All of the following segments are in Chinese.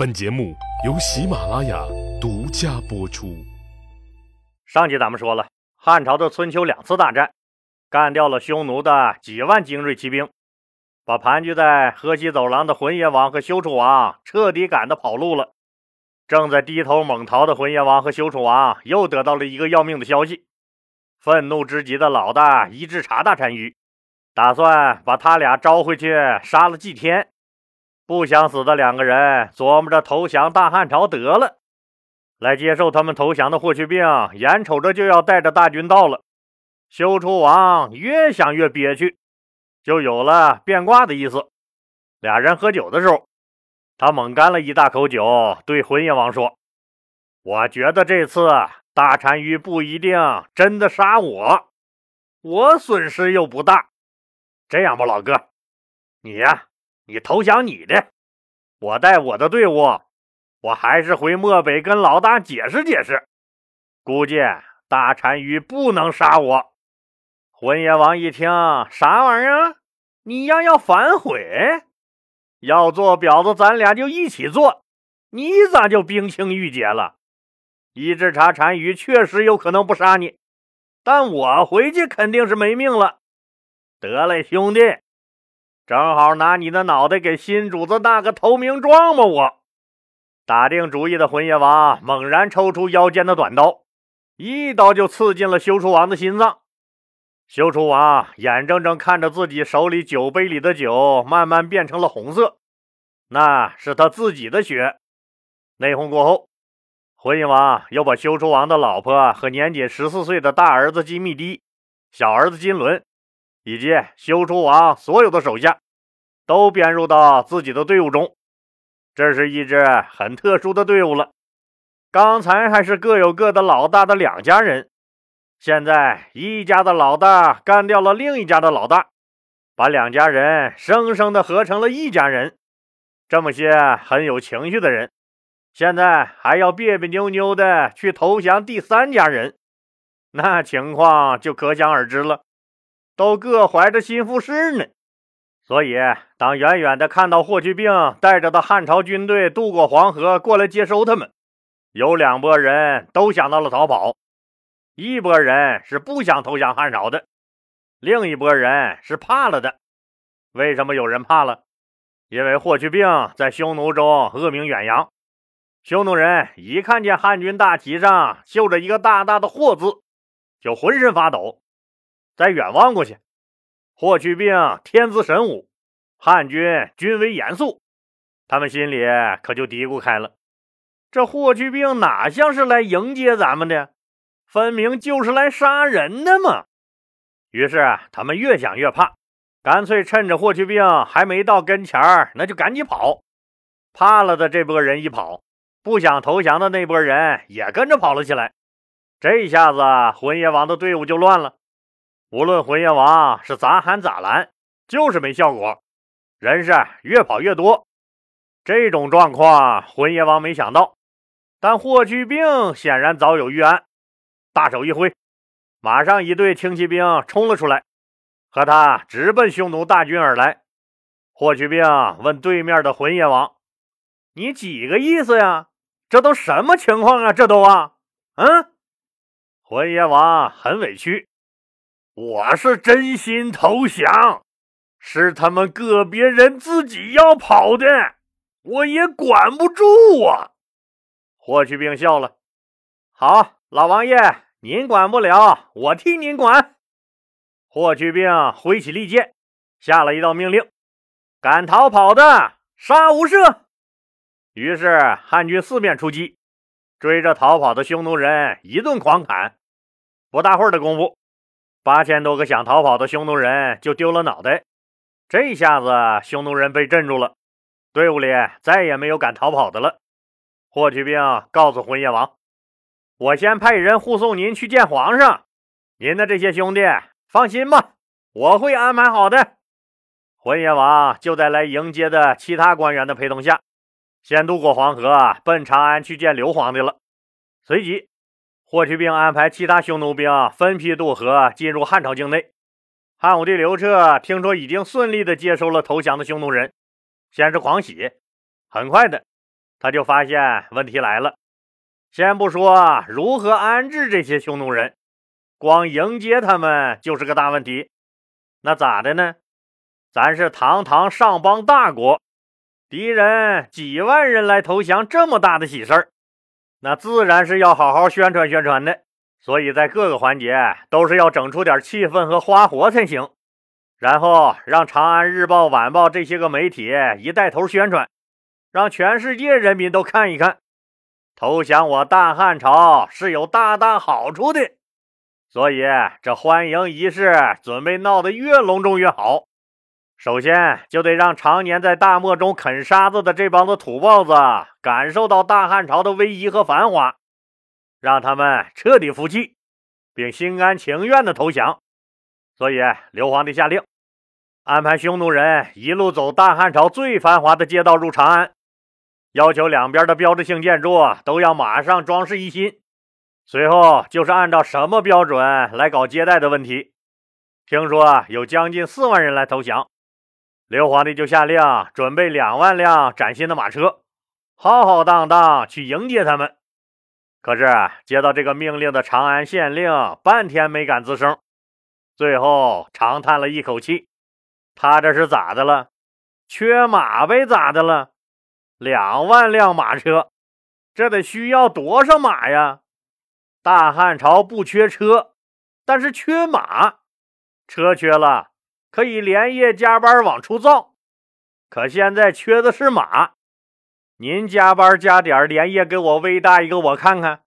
本节目由喜马拉雅独家播出。上集咱们说了，汉朝的春秋两次大战，干掉了匈奴的几万精锐骑兵，把盘踞在河西走廊的浑邪王和休楚王彻底赶得跑路了。正在低头猛逃的浑邪王和休楚王又得到了一个要命的消息，愤怒之极的老大伊稚茶大单于，打算把他俩招回去杀了祭天。不想死的两个人琢磨着投降大汉朝得了。来接受他们投降的霍去病眼瞅着就要带着大军到了，休楚王越想越憋屈，就有了变卦的意思。俩人喝酒的时候，他猛干了一大口酒，对浑邪王说：“我觉得这次大单于不一定真的杀我，我损失又不大。这样吧，老哥，你呀。”你投降你的，我带我的队伍，我还是回漠北跟老大解释解释。估计大单于不能杀我。浑邪王一听，啥玩意儿？你要要反悔？要做婊子，咱俩就一起做。你咋就冰清玉洁了？一只茶单于确实有可能不杀你，但我回去肯定是没命了。得嘞，兄弟。正好拿你的脑袋给新主子纳个投名状吧！我打定主意的浑邪王猛然抽出腰间的短刀，一刀就刺进了修厨王的心脏。修厨王眼睁睁看着自己手里酒杯里的酒慢慢变成了红色，那是他自己的血。内讧过后，浑邪王又把修厨王的老婆和年仅十四岁的大儿子金密低、小儿子金轮。以及修楚王所有的手下都编入到自己的队伍中，这是一支很特殊的队伍了。刚才还是各有各的老大的两家人，现在一家的老大干掉了另一家的老大，把两家人生生的合成了一家人。这么些很有情绪的人，现在还要别别扭扭的去投降第三家人，那情况就可想而知了。都各怀着心腹事呢，所以当远远的看到霍去病带着的汉朝军队渡过黄河过来接收他们，有两拨人都想到了逃跑，一拨人是不想投降汉朝的，另一拨人是怕了的。为什么有人怕了？因为霍去病在匈奴中恶名远扬，匈奴人一看见汉军大旗上绣着一个大大的“霍”字，就浑身发抖。再远望过去，霍去病天资神武，汉军军威严肃，他们心里可就嘀咕开了：这霍去病哪像是来迎接咱们的，分明就是来杀人的嘛！于是他们越想越怕，干脆趁着霍去病还没到跟前儿，那就赶紧跑。怕了的这波人一跑，不想投降的那波人也跟着跑了起来。这一下子浑邪王的队伍就乱了。无论浑邪王是咋喊咋拦，就是没效果，人是越跑越多。这种状况，浑邪王没想到，但霍去病显然早有预案，大手一挥，马上一队轻骑兵冲了出来，和他直奔匈奴大军而来。霍去病问对面的浑邪王：“你几个意思呀？这都什么情况啊？这都啊？”嗯，浑邪王很委屈。我是真心投降，是他们个别人自己要跑的，我也管不住啊。霍去病笑了，好，老王爷，您管不了，我替您管。霍去病挥起利剑，下了一道命令：敢逃跑的，杀无赦。于是汉军四面出击，追着逃跑的匈奴人一顿狂砍。不大会儿的功夫。八千多个想逃跑的匈奴人就丢了脑袋，这下子匈奴人被镇住了，队伍里再也没有敢逃跑的了。霍去病告诉浑邪王：“我先派人护送您去见皇上，您的这些兄弟放心吧，我会安排好的。”浑邪王就在来迎接的其他官员的陪同下，先渡过黄河，奔长安去见刘皇帝了。随即。霍去病安排其他匈奴兵分批渡河进入汉朝境内。汉武帝刘彻听说已经顺利地接收了投降的匈奴人，先是狂喜，很快的他就发现问题来了。先不说如何安置这些匈奴人，光迎接他们就是个大问题。那咋的呢？咱是堂堂上邦大国，敌人几万人来投降，这么大的喜事儿，那自然是要好好宣传宣传的。所以在各个环节都是要整出点气氛和花活才行。然后让《长安日报》《晚报》这些个媒体一带头宣传，让全世界人民都看一看。投降我大汉朝是有大大好处的，所以这欢迎仪式准备闹得越隆重越好。首先就得让常年在大漠中啃沙子的这帮子土包子感受到大汉朝的威仪和繁华，让他们彻底服气，并心甘情愿的投降。所以刘皇帝下令，安排匈奴人一路走大汉朝最繁华的街道入长安。要求两边的标志性建筑都要马上装饰一新，随后就是按照什么标准来搞接待的问题。听说有将近四万人来投降，刘皇帝就下令准备两万辆崭新的马车，浩浩荡荡去迎接他们。可是接到这个命令的长安县令半天没敢吱声，最后长叹了一口气：“他这是咋的了？缺马呗？咋的了？”两万辆马车，这得需要多少马呀？大汉朝不缺车，但是缺马。车缺了，可以连夜加班往出造。可现在缺的是马。您加班加点，连夜给我喂大一个，我看看。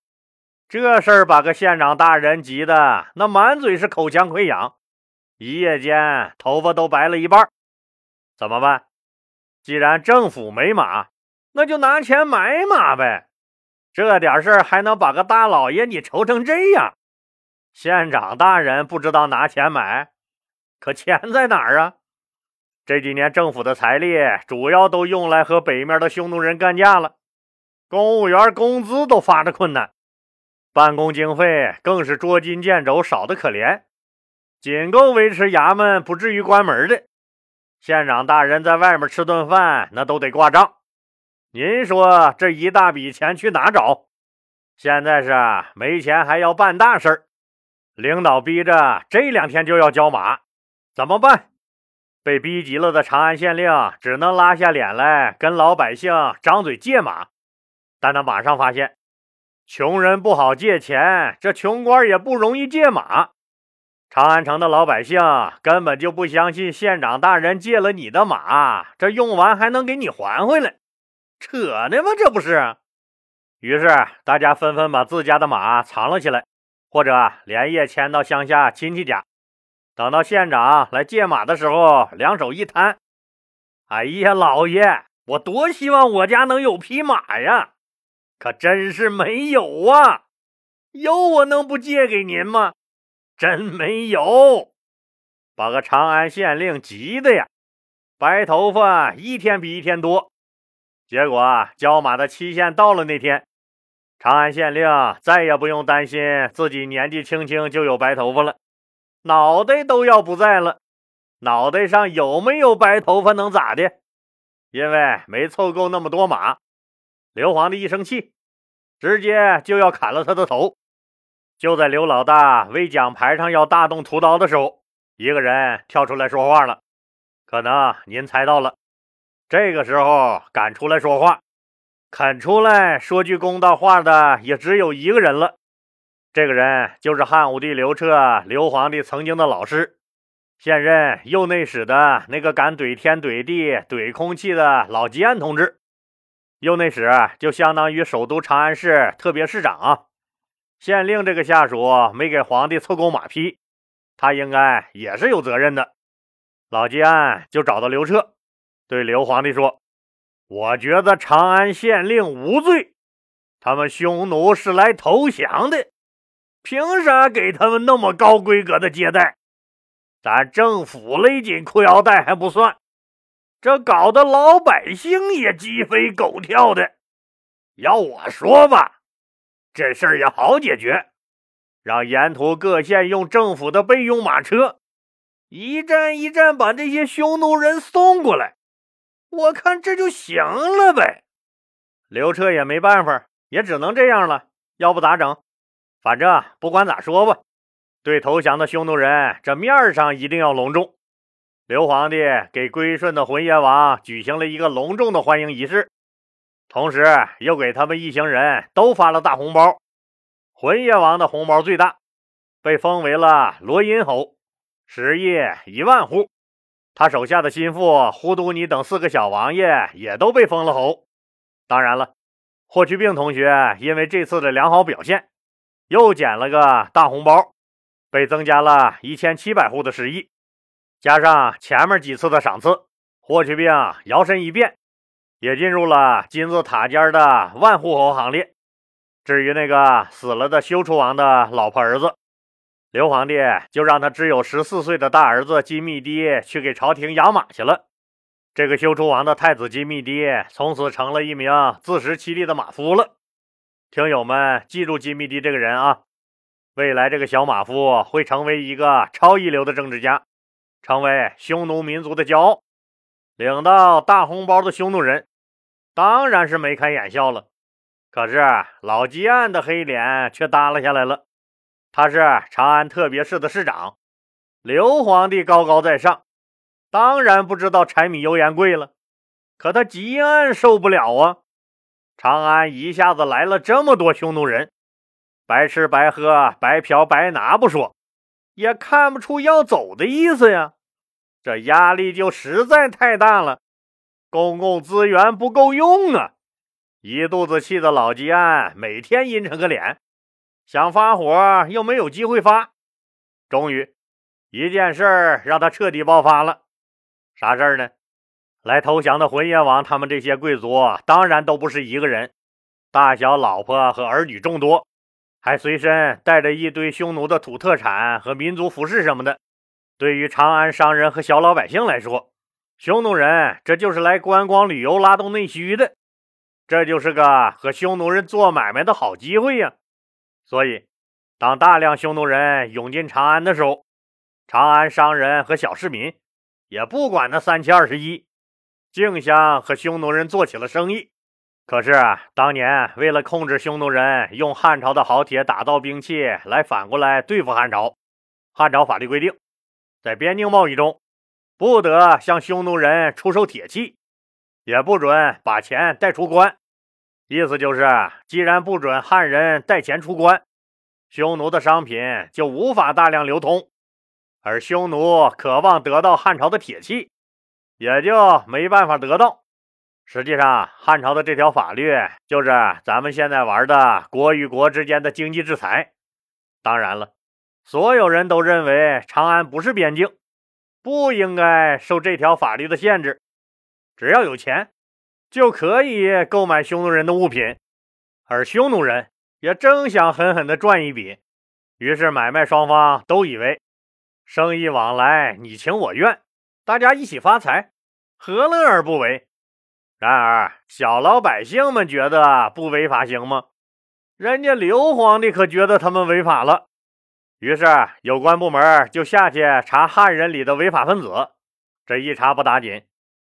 这事儿把个县长大人急的那满嘴是口腔溃疡，一夜间头发都白了一半。怎么办？既然政府没马。那就拿钱买马呗，这点事儿还能把个大老爷你愁成这样？县长大人不知道拿钱买，可钱在哪儿啊？这几年政府的财力主要都用来和北面的匈奴人干架了，公务员工资都发着困难，办公经费更是捉襟见肘，少得可怜，仅够维持衙门不至于关门的。县长大人在外面吃顿饭，那都得挂账。您说这一大笔钱去哪找？现在是没钱还要办大事儿，领导逼着这两天就要交马，怎么办？被逼急了的长安县令只能拉下脸来跟老百姓张嘴借马，但他马上发现，穷人不好借钱，这穷官也不容易借马。长安城的老百姓根本就不相信县长大人借了你的马，这用完还能给你还回来。扯呢吗？这不是。于是大家纷纷把自家的马藏了起来，或者连夜迁到乡下亲戚家。等到县长来借马的时候，两手一摊：“哎呀，老爷，我多希望我家能有匹马呀，可真是没有啊！有我能不借给您吗？真没有。”把个长安县令急的呀，白头发一天比一天多。结果交马的期限到了那天，长安县令再也不用担心自己年纪轻轻就有白头发了，脑袋都要不在了。脑袋上有没有白头发能咋的？因为没凑够那么多马。刘皇帝一生气，直接就要砍了他的头。就在刘老大为奖牌上要大动屠刀的时候，一个人跳出来说话了。可能您猜到了。这个时候敢出来说话、肯出来说句公道话的，也只有一个人了。这个人就是汉武帝刘彻，刘皇帝曾经的老师，现任右内史的那个敢怼天怼地怼空气的老吉安同志。右内史就相当于首都长安市特别市长，啊县令这个下属没给皇帝凑够马匹，他应该也是有责任的。老吉安就找到刘彻。对刘皇帝说：“我觉得长安县令无罪，他们匈奴是来投降的，凭啥给他们那么高规格的接待？咱政府勒紧裤腰带还不算，这搞得老百姓也鸡飞狗跳的。要我说吧，这事儿也好解决，让沿途各县用政府的备用马车，一站一站把这些匈奴人送过来。”我看这就行了呗。刘彻也没办法，也只能这样了。要不咋整？反正不管咋说吧，对投降的匈奴人，这面上一定要隆重。刘皇帝给归顺的浑邪王举行了一个隆重的欢迎仪式，同时又给他们一行人都发了大红包。浑邪王的红包最大，被封为了罗音侯，食邑一万户。他手下的心腹呼都尼等四个小王爷也都被封了侯。当然了，霍去病同学因为这次的良好表现，又捡了个大红包，被增加了一千七百户的食邑。加上前面几次的赏赐，霍去病摇身一变，也进入了金字塔尖的万户侯行列。至于那个死了的休楚王的老婆儿子，刘皇帝就让他只有十四岁的大儿子金密迪去给朝廷养马去了。这个休楚王的太子金密迪从此成了一名自食其力的马夫了。听友们记住金密迪这个人啊，未来这个小马夫会成为一个超一流的政治家。成为匈奴民族的骄傲，领到大红包的匈奴人当然是眉开眼笑了。可是老吉安的黑脸却耷拉下来了。他是长安特别市的市长，刘皇帝高高在上，当然不知道柴米油盐贵了。可他吉安受不了啊！长安一下子来了这么多匈奴人，白吃白喝、白嫖白拿不说。也看不出要走的意思呀，这压力就实在太大了，公共资源不够用啊！一肚子气的老吉安每天阴沉个脸，想发火又没有机会发。终于，一件事儿让他彻底爆发了。啥事儿呢？来投降的浑邪王他们这些贵族当然都不是一个人，大小老婆和儿女众多。还随身带着一堆匈奴的土特产和民族服饰什么的。对于长安商人和小老百姓来说，匈奴人这就是来观光旅游、拉动内需的，这就是个和匈奴人做买卖的好机会呀。所以，当大量匈奴人涌进长安的时候，长安商人和小市民也不管那三七二十一，竞相和匈奴人做起了生意。可是当年为了控制匈奴人，用汉朝的好铁打造兵器来反过来对付汉朝，汉朝法律规定，在边境贸易中不得向匈奴人出售铁器，也不准把钱带出关。意思就是，既然不准汉人带钱出关，匈奴的商品就无法大量流通，而匈奴渴望得到汉朝的铁器，也就没办法得到。实际上，汉朝的这条法律就是咱们现在玩的国与国之间的经济制裁。当然了，所有人都认为长安不是边境，不应该受这条法律的限制。只要有钱，就可以购买匈奴人的物品，而匈奴人也正想狠狠地赚一笔。于是，买卖双方都以为生意往来你情我愿，大家一起发财，何乐而不为？然而，小老百姓们觉得不违法行吗？人家刘皇帝可觉得他们违法了。于是，有关部门就下去查汉人里的违法分子。这一查不打紧，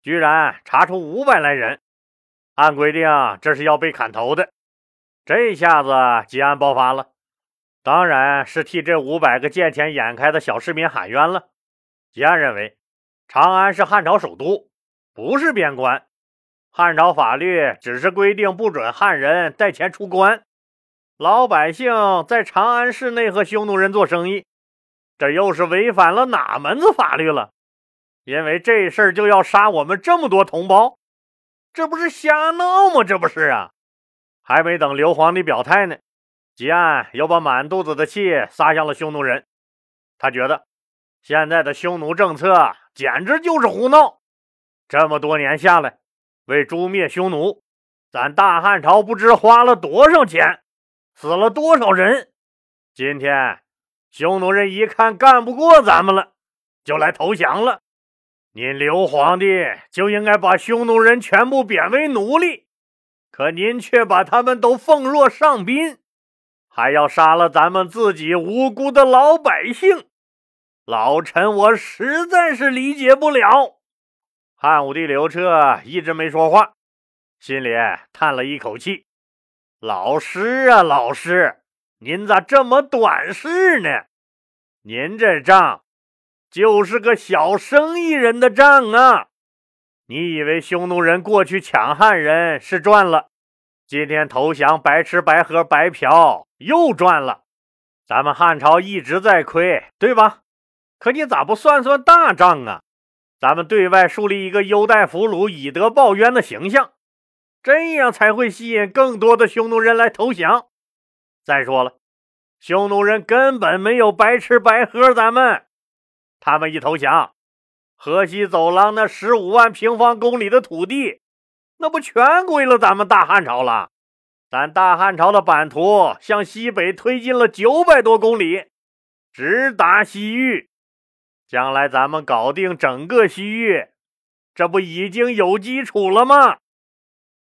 居然查出五百来人。按规定，这是要被砍头的。这下子，吉安爆发了，当然是替这五百个见钱眼开的小市民喊冤了。吉安认为，长安是汉朝首都，不是边关。汉朝法律只是规定不准汉人带钱出关，老百姓在长安市内和匈奴人做生意，这又是违反了哪门子法律了？因为这事儿就要杀我们这么多同胞，这不是瞎闹吗？这不是啊！还没等刘皇帝表态呢，吉安又把满肚子的气撒向了匈奴人。他觉得现在的匈奴政策简直就是胡闹，这么多年下来。为诛灭匈奴，咱大汉朝不知花了多少钱，死了多少人。今天匈奴人一看干不过咱们了，就来投降了。您刘皇帝就应该把匈奴人全部贬为奴隶，可您却把他们都奉若上宾，还要杀了咱们自己无辜的老百姓。老臣我实在是理解不了。汉武帝刘彻一直没说话，心里叹了一口气：“老师啊，老师，您咋这么短视呢？您这账就是个小生意人的账啊！你以为匈奴人过去抢汉人是赚了，今天投降白吃白喝白嫖又赚了？咱们汉朝一直在亏，对吧？可你咋不算算大账啊？咱们对外树立一个优待俘虏、以德报怨的形象。”这样才会吸引更多的匈奴人来投降。再说了，匈奴人根本没有白吃白喝，咱们他们一投降，河西走廊那十五万平方公里的土地，那不全归了咱们大汉朝了？咱大汉朝的版图向西北推进了九百多公里，直达西域。将来咱们搞定整个西域，这不已经有基础了吗？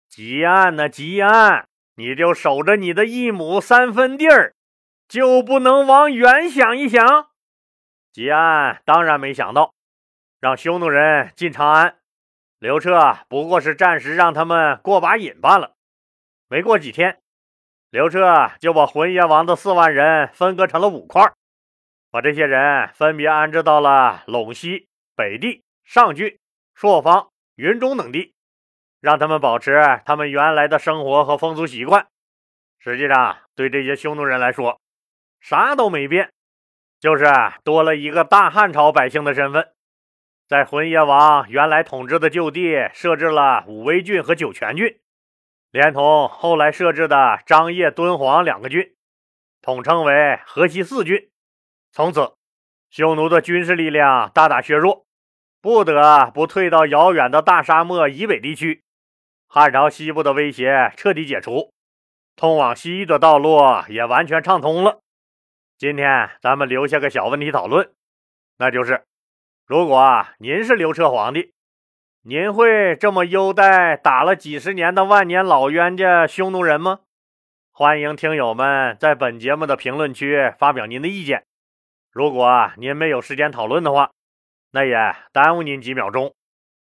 吉安呐，吉安，你就守着你的一亩三分地儿，就不能往远想一想？吉安当然没想到，让匈奴人进长安，刘彻不过是暂时让他们过把瘾罢了。没过几天，刘彻就把浑邪王的四万人分割成了五块，把这些人分别安置到了陇西、北地、上郡、朔方、云中等地。让他们保持他们原来的生活和风俗习惯。实际上，对这些匈奴人来说，啥都没变，就是多了一个大汉朝百姓的身份。在浑邪王原来统治的旧地设置了武威郡和酒泉郡，连同后来设置的张掖、敦煌两个郡，统称为河西四郡。从此，匈奴的军事力量大大削弱，不得不退到遥远的大沙漠以北地区。汉朝西部的威胁彻底解除，通往西域的道路也完全畅通了。今天咱们留下个小问题讨论，那就是：如果您是刘彻皇帝，您会这么优待打了几十年的万年老冤家匈奴人吗？欢迎听友们在本节目的评论区发表您的意见。如果您没有时间讨论的话，那也耽误您几秒钟。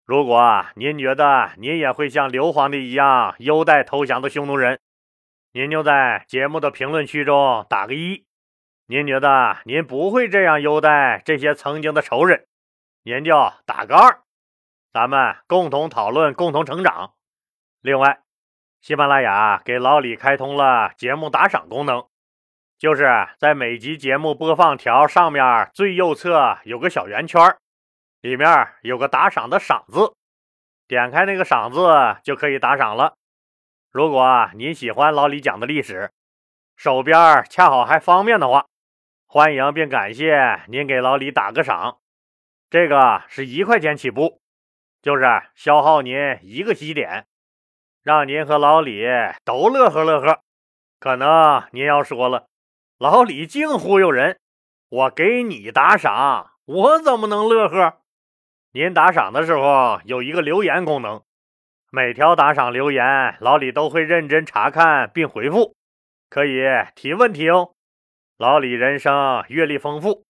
如果您觉得您也会像刘皇帝一样优待投降的匈奴人，您就在节目的评论区中打个一。您觉得您不会这样优待这些曾经的仇人，您就打个二。咱们共同讨论，共同成长。另外，喜马拉雅给老李开通了节目打赏功能，就是在每集节目播放条上面最右侧有个小圆圈。里面有个打赏的“赏”字，点开那个“赏”字就可以打赏了。如果您喜欢老李讲的历史，手边恰好还方便的话，欢迎并感谢您给老李打个赏。这个是一块钱起步，就是消耗您一个喜点，让您和老李都乐呵乐呵。可能您要说了，老李净忽悠人，我给你打赏，我怎么能乐呵？您打赏的时候有一个留言功能，每条打赏留言老李都会认真查看并回复，可以提问题哦。老李人生阅历丰富，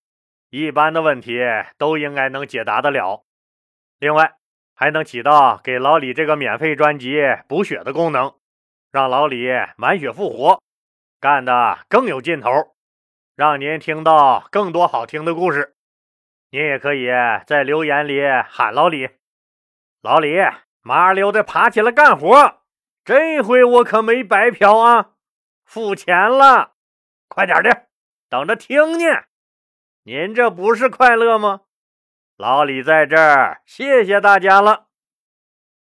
一般的问题都应该能解答得了。另外，还能起到给老李这个免费专辑补血的功能，让老李满血复活，干得更有劲头，让您听到更多好听的故事。您也可以在留言里喊老李，老李，麻溜的爬起来干活，这回我可没白嫖啊，付钱了，快点的，等着听呢。您这不是快乐吗？老李在这儿，谢谢大家了。